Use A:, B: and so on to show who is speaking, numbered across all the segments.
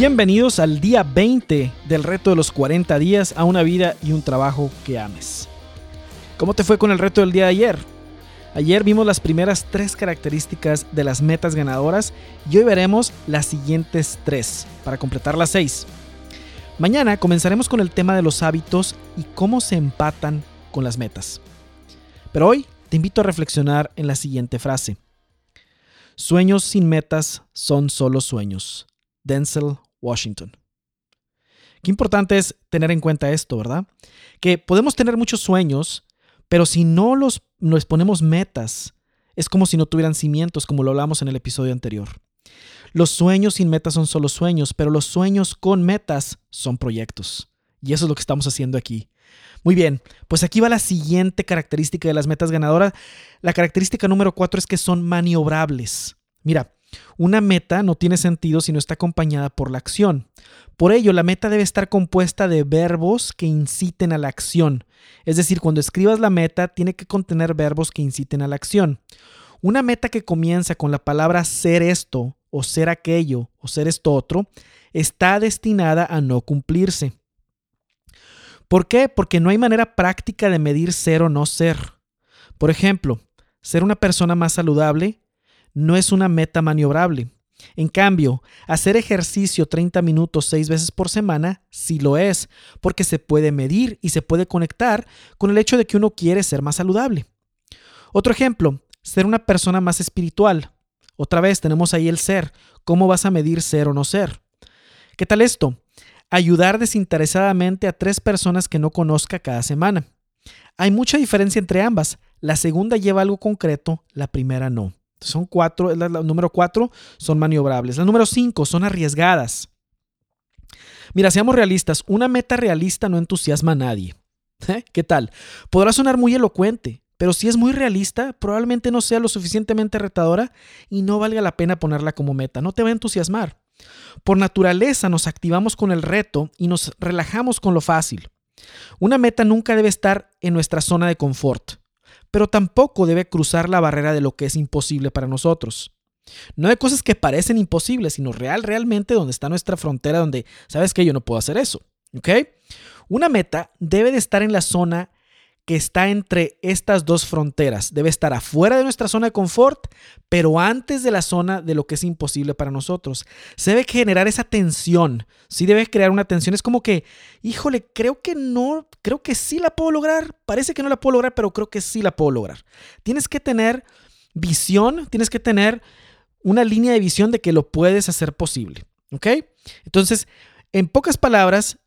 A: Bienvenidos al día 20 del reto de los 40 días a una vida y un trabajo que ames. ¿Cómo te fue con el reto del día de ayer? Ayer vimos las primeras tres características de las metas ganadoras y hoy veremos las siguientes tres para completar las seis. Mañana comenzaremos con el tema de los hábitos y cómo se empatan con las metas. Pero hoy te invito a reflexionar en la siguiente frase. Sueños sin metas son solo sueños. Denzel Washington. Qué importante es tener en cuenta esto, ¿verdad? Que podemos tener muchos sueños, pero si no los, ponemos metas, es como si no tuvieran cimientos, como lo hablamos en el episodio anterior. Los sueños sin metas son solo sueños, pero los sueños con metas son proyectos. Y eso es lo que estamos haciendo aquí. Muy bien, pues aquí va la siguiente característica de las metas ganadoras. La característica número cuatro es que son maniobrables. Mira, una meta no tiene sentido si no está acompañada por la acción. Por ello, la meta debe estar compuesta de verbos que inciten a la acción. Es decir, cuando escribas la meta, tiene que contener verbos que inciten a la acción. Una meta que comienza con la palabra ser esto, o ser aquello, o ser esto otro, está destinada a no cumplirse. ¿Por qué? Porque no hay manera práctica de medir ser o no ser. Por ejemplo, ser una persona más saludable no es una meta maniobrable. En cambio, hacer ejercicio 30 minutos 6 veces por semana sí lo es, porque se puede medir y se puede conectar con el hecho de que uno quiere ser más saludable. Otro ejemplo, ser una persona más espiritual. Otra vez tenemos ahí el ser. ¿Cómo vas a medir ser o no ser? ¿Qué tal esto? Ayudar desinteresadamente a tres personas que no conozca cada semana. Hay mucha diferencia entre ambas. La segunda lleva algo concreto, la primera no. Son cuatro, la, número cuatro son maniobrables. La número cinco son arriesgadas. Mira, seamos realistas, una meta realista no entusiasma a nadie. ¿Eh? ¿Qué tal? Podrá sonar muy elocuente, pero si es muy realista, probablemente no sea lo suficientemente retadora y no valga la pena ponerla como meta. No te va a entusiasmar. Por naturaleza nos activamos con el reto y nos relajamos con lo fácil. Una meta nunca debe estar en nuestra zona de confort pero tampoco debe cruzar la barrera de lo que es imposible para nosotros. No de cosas que parecen imposibles, sino real, realmente donde está nuestra frontera, donde sabes que yo no puedo hacer eso. ¿Ok? Una meta debe de estar en la zona que está entre estas dos fronteras. Debe estar afuera de nuestra zona de confort, pero antes de la zona de lo que es imposible para nosotros. Se debe generar esa tensión. Sí debe crear una tensión. Es como que, híjole, creo que no, creo que sí la puedo lograr. Parece que no la puedo lograr, pero creo que sí la puedo lograr. Tienes que tener visión, tienes que tener una línea de visión de que lo puedes hacer posible. ¿Ok? Entonces, en pocas palabras,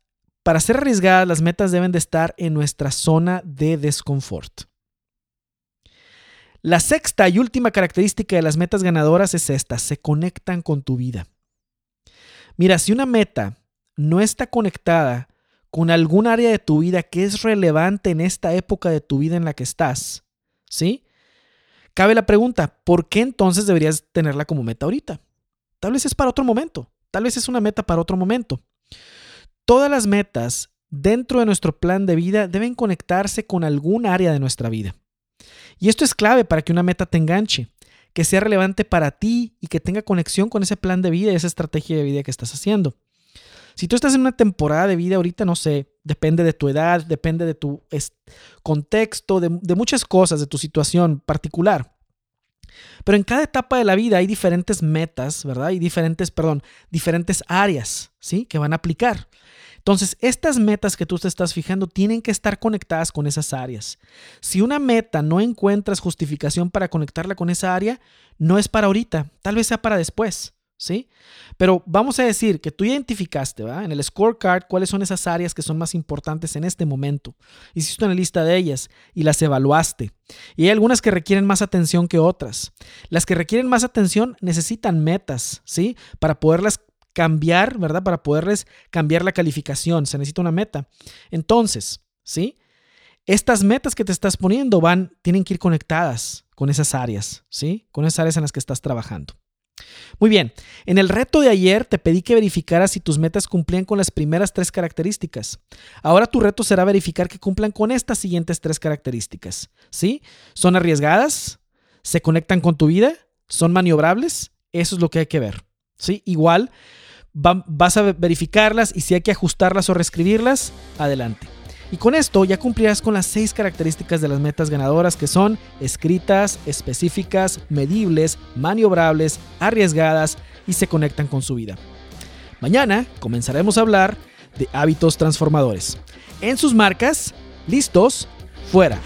A: para ser arriesgadas, las metas deben de estar en nuestra zona de desconfort. La sexta y última característica de las metas ganadoras es esta, se conectan con tu vida. Mira, si una meta no está conectada con algún área de tu vida que es relevante en esta época de tu vida en la que estás, ¿sí? Cabe la pregunta, ¿por qué entonces deberías tenerla como meta ahorita? Tal vez es para otro momento, tal vez es una meta para otro momento. Todas las metas dentro de nuestro plan de vida deben conectarse con algún área de nuestra vida. Y esto es clave para que una meta te enganche, que sea relevante para ti y que tenga conexión con ese plan de vida y esa estrategia de vida que estás haciendo. Si tú estás en una temporada de vida ahorita, no sé, depende de tu edad, depende de tu contexto, de, de muchas cosas, de tu situación particular. Pero en cada etapa de la vida hay diferentes metas, ¿verdad? Y diferentes, perdón, diferentes áreas, ¿sí? Que van a aplicar. Entonces, estas metas que tú te estás fijando tienen que estar conectadas con esas áreas. Si una meta no encuentras justificación para conectarla con esa área, no es para ahorita, tal vez sea para después. ¿Sí? Pero vamos a decir que tú identificaste en el scorecard cuáles son esas áreas que son más importantes en este momento. Hiciste una lista de ellas y las evaluaste. Y hay algunas que requieren más atención que otras. Las que requieren más atención necesitan metas, ¿sí? Para poderlas cambiar, ¿verdad? Para poderles cambiar la calificación. Se necesita una meta. Entonces, ¿sí? Estas metas que te estás poniendo van, tienen que ir conectadas con esas áreas, ¿sí? Con esas áreas en las que estás trabajando. Muy bien, en el reto de ayer te pedí que verificaras si tus metas cumplían con las primeras tres características. Ahora tu reto será verificar que cumplan con estas siguientes tres características. ¿Sí? ¿Son arriesgadas? ¿Se conectan con tu vida? ¿Son maniobrables? Eso es lo que hay que ver. ¿Sí? Igual, vas a verificarlas y si hay que ajustarlas o reescribirlas, adelante. Y con esto ya cumplirás con las seis características de las metas ganadoras que son escritas, específicas, medibles, maniobrables, arriesgadas y se conectan con su vida. Mañana comenzaremos a hablar de hábitos transformadores. En sus marcas, listos, fuera.